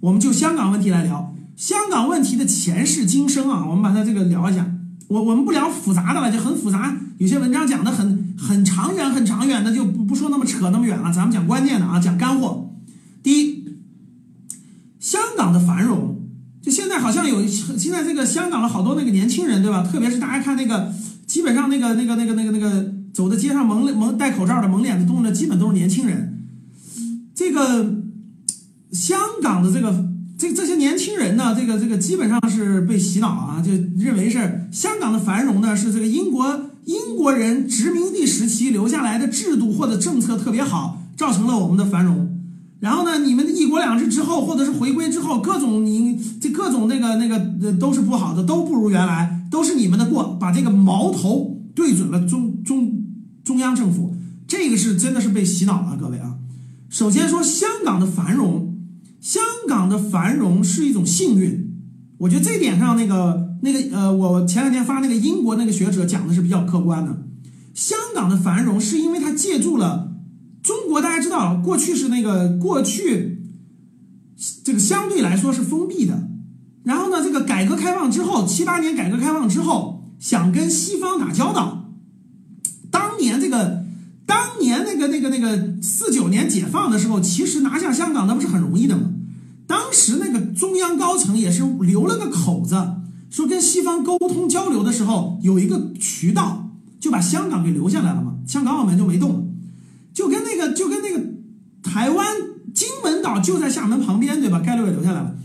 我们就香港问题来聊。香港问题的前世今生啊，我们把它这个聊一下。我我们不聊复杂的了，就很复杂。有些文章讲的很很长远、很长远的，就不不说那么扯那么远了。咱们讲关键的啊，讲干货。第一，香港的繁荣，就现在好像有现在这个香港的好多那个年轻人，对吧？特别是大家看那个，基本上那个那个那个那个那个走在街上蒙蒙戴口罩的蒙脸的动的，基本都是年轻人。这个香港的这个。这这些年轻人呢，这个这个基本上是被洗脑啊，就认为是香港的繁荣呢是这个英国英国人殖民地时期留下来的制度或者政策特别好，造成了我们的繁荣。然后呢，你们的一国两制之后，或者是回归之后，各种你这各种那个那个都是不好的，都不如原来，都是你们的过，把这个矛头对准了中中中央政府，这个是真的是被洗脑了，各位啊。首先说香港的繁荣。香港的繁荣是一种幸运，我觉得这点上，那个那个呃，我前两天发那个英国那个学者讲的是比较客观的。香港的繁荣是因为它借助了中国，大家知道，过去是那个过去这个相对来说是封闭的，然后呢，这个改革开放之后，七八年改革开放之后，想跟西方打交道，当年这个。当年那个那个那个四九年解放的时候，其实拿下香港那不是很容易的吗？当时那个中央高层也是留了个口子，说跟西方沟通交流的时候有一个渠道，就把香港给留下来了嘛。香港澳门就没动，就跟那个就跟那个台湾金门岛就在厦门旁边，对吧？该留也留下来了。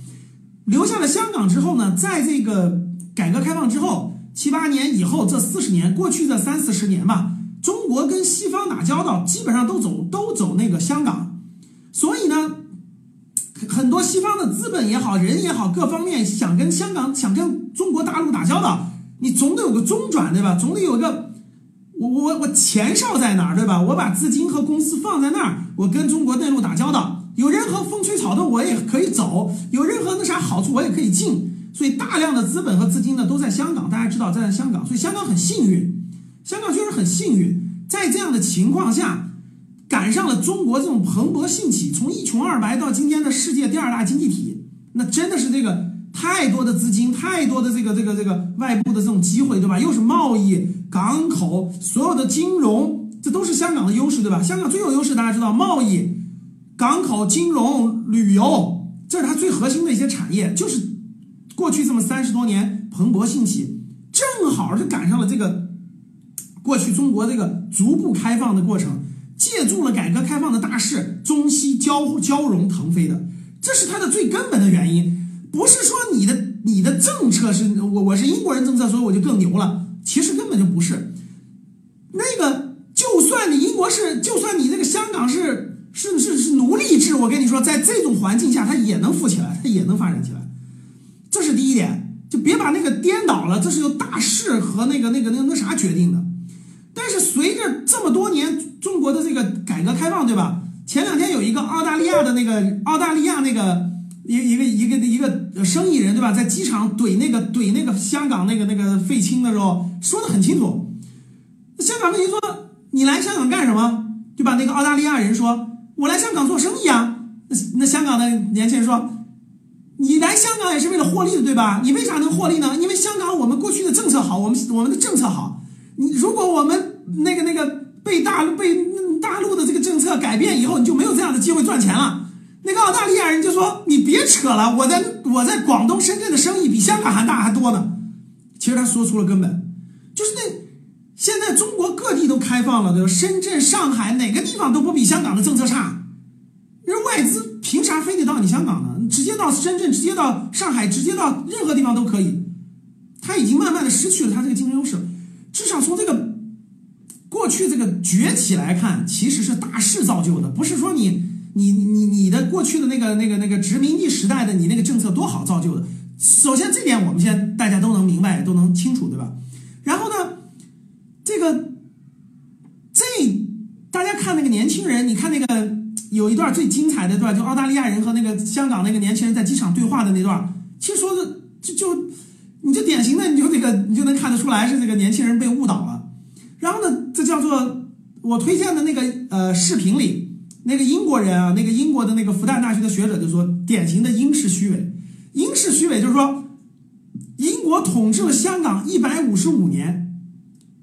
留下了香港之后呢，在这个改革开放之后七八年以后，这四十年过去这三四十年吧。中国跟西方打交道，基本上都走都走那个香港，所以呢，多西方的资本也好，人也好，各方面想跟香港、想跟中国大陆打交道，你总得有个中转，对吧？总得有个我我我前哨在哪儿，对吧？我把资金和公司放在那儿，我跟中国内陆打交道，有任何风吹草动我也可以走，有任何那啥好处我也可以进，所以大量的资本和资金呢都在香港，大家知道在香港，所以香港很幸运。香港确实很幸运，在这样的情况下，赶上了中国这种蓬勃兴起，从一穷二白到今天的世界第二大经济体，那真的是这个太多的资金，太多的这个这个这个外部的这种机会，对吧？又是贸易、港口，所有的金融，这都是香港的优势，对吧？香港最有优势，大家知道，贸易、港口、金融、旅游，这是它最核心的一些产业，就是过去这么三十多年蓬勃兴起，正好是赶上了这个。过去中国这个逐步开放的过程，借助了改革开放的大势，中西交交融腾飞的，这是它的最根本的原因。不是说你的你的政策是我我是英国人政策，所以我就更牛了。其实根本就不是。那个就算你英国是，就算你这个香港是是是是奴隶制，我跟你说，在这种环境下，它也能富起来，它也能发展起来。这是第一点，就别把那个颠倒了。这是由大势和那个那个那那啥决定的。但是随着这么多年中国的这个改革开放，对吧？前两天有一个澳大利亚的那个澳大利亚那个一一个一个一个生意人，对吧？在机场怼那个怼那个香港那个那个废青的时候，说的很清楚。香港问题说你来香港干什么？对吧？那个澳大利亚人说，我来香港做生意啊。那那香港的年轻人说，你来香港也是为了获利的，对吧？你为啥能获利呢？因为香港我们过去的政策好，我们我们的政策好。你如果我们那个那个被大陆被大陆的这个政策改变以后，你就没有这样的机会赚钱了。那个澳大利亚人就说：“你别扯了，我在我在广东深圳的生意比香港还大还多呢。”其实他说出了根本，就是那现在中国各地都开放了，对吧？深圳、上海哪个地方都不比香港的政策差。那外资凭啥非得到你香港呢？直接到深圳，直接到上海，直接到任何地方都可以。他已经慢慢的失去了他这个竞争优势。至少从这个过去这个崛起来看，其实是大势造就的，不是说你你你你的过去的那个那个那个殖民地时代的你那个政策多好造就的。首先这点我们现在大家都能明白，都能清楚，对吧？然后呢，这个这大家看那个年轻人，你看那个有一段最精彩的段，就澳大利亚人和那个香港那个年轻人在机场对话的那段，其实说的就就。你就典型的，你就这个，你就能看得出来是这个年轻人被误导了。然后呢，这叫做我推荐的那个呃视频里，那个英国人啊，那个英国的那个复旦大学的学者就说，典型的英式虚伪。英式虚伪就是说，英国统治了香港一百五十五年，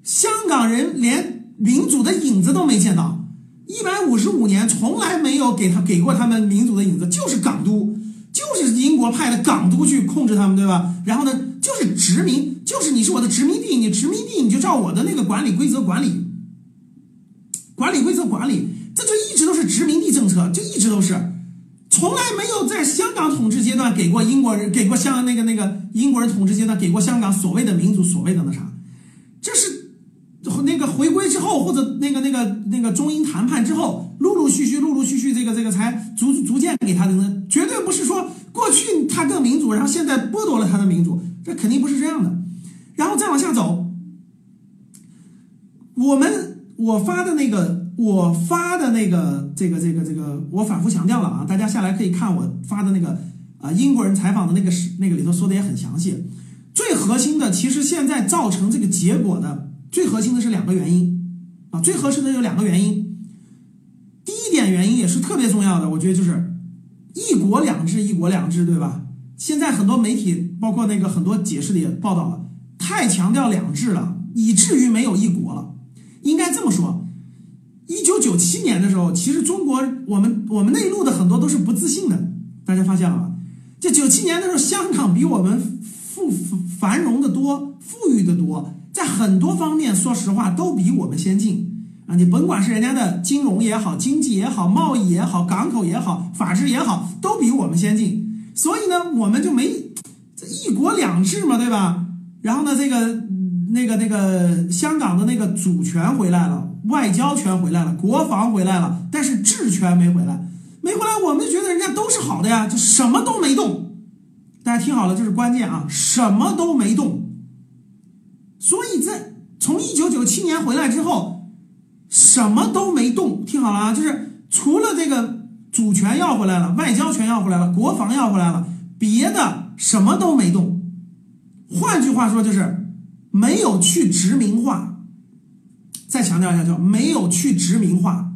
香港人连民主的影子都没见到。一百五十五年从来没有给他给过他们民主的影子，就是港督，就是英国派的港督去控制他们，对吧？然后呢，就是殖民，就是你是我的殖民地，你殖民地你就照我的那个管理规则管理，管理规则管理，这就一直都是殖民地政策，就一直都是，从来没有在香港统治阶段给过英国人，给过香那个那个英国人统治阶段给过香港所谓的民主，所谓的那啥，这是。那个回归之后，或者那个那个那个中英谈判之后，陆陆续续、陆陆续续，这个这个才逐逐渐给他的，绝对不是说过去他更民主，然后现在剥夺了他的民主，这肯定不是这样的。然后再往下走，我们我发的那个我发的那个这个这个这个，我反复强调了啊，大家下来可以看我发的那个啊英国人采访的那个是那个里头说的也很详细。最核心的，其实现在造成这个结果的。最核心的是两个原因，啊，最核心的有两个原因。第一点原因也是特别重要的，我觉得就是“一国两制”，“一国两制”，对吧？现在很多媒体，包括那个很多解释的也报道了，太强调两制了，以至于没有一国了。应该这么说，一九九七年的时候，其实中国我们我们内陆的很多都是不自信的，大家发现了吗？这九七年的时候，香港比我们富繁荣的多，富裕的多。在很多方面，说实话都比我们先进啊！你甭管是人家的金融也好，经济也好，贸易也好，港口也好，法治也好，都比我们先进。所以呢，我们就没这一国两制嘛，对吧？然后呢，这个那个那个香港的那个主权回来了，外交权回来了，国防回来了，但是治权没回来，没回来，我们就觉得人家都是好的呀，就什么都没动。大家听好了，这是关键啊，什么都没动。所以在从一九九七年回来之后，什么都没动。听好了啊，就是除了这个主权要回来了，外交权要回来了，国防要回来了，别的什么都没动。换句话说，就是没有去殖民化。再强调一下，叫没有去殖民化。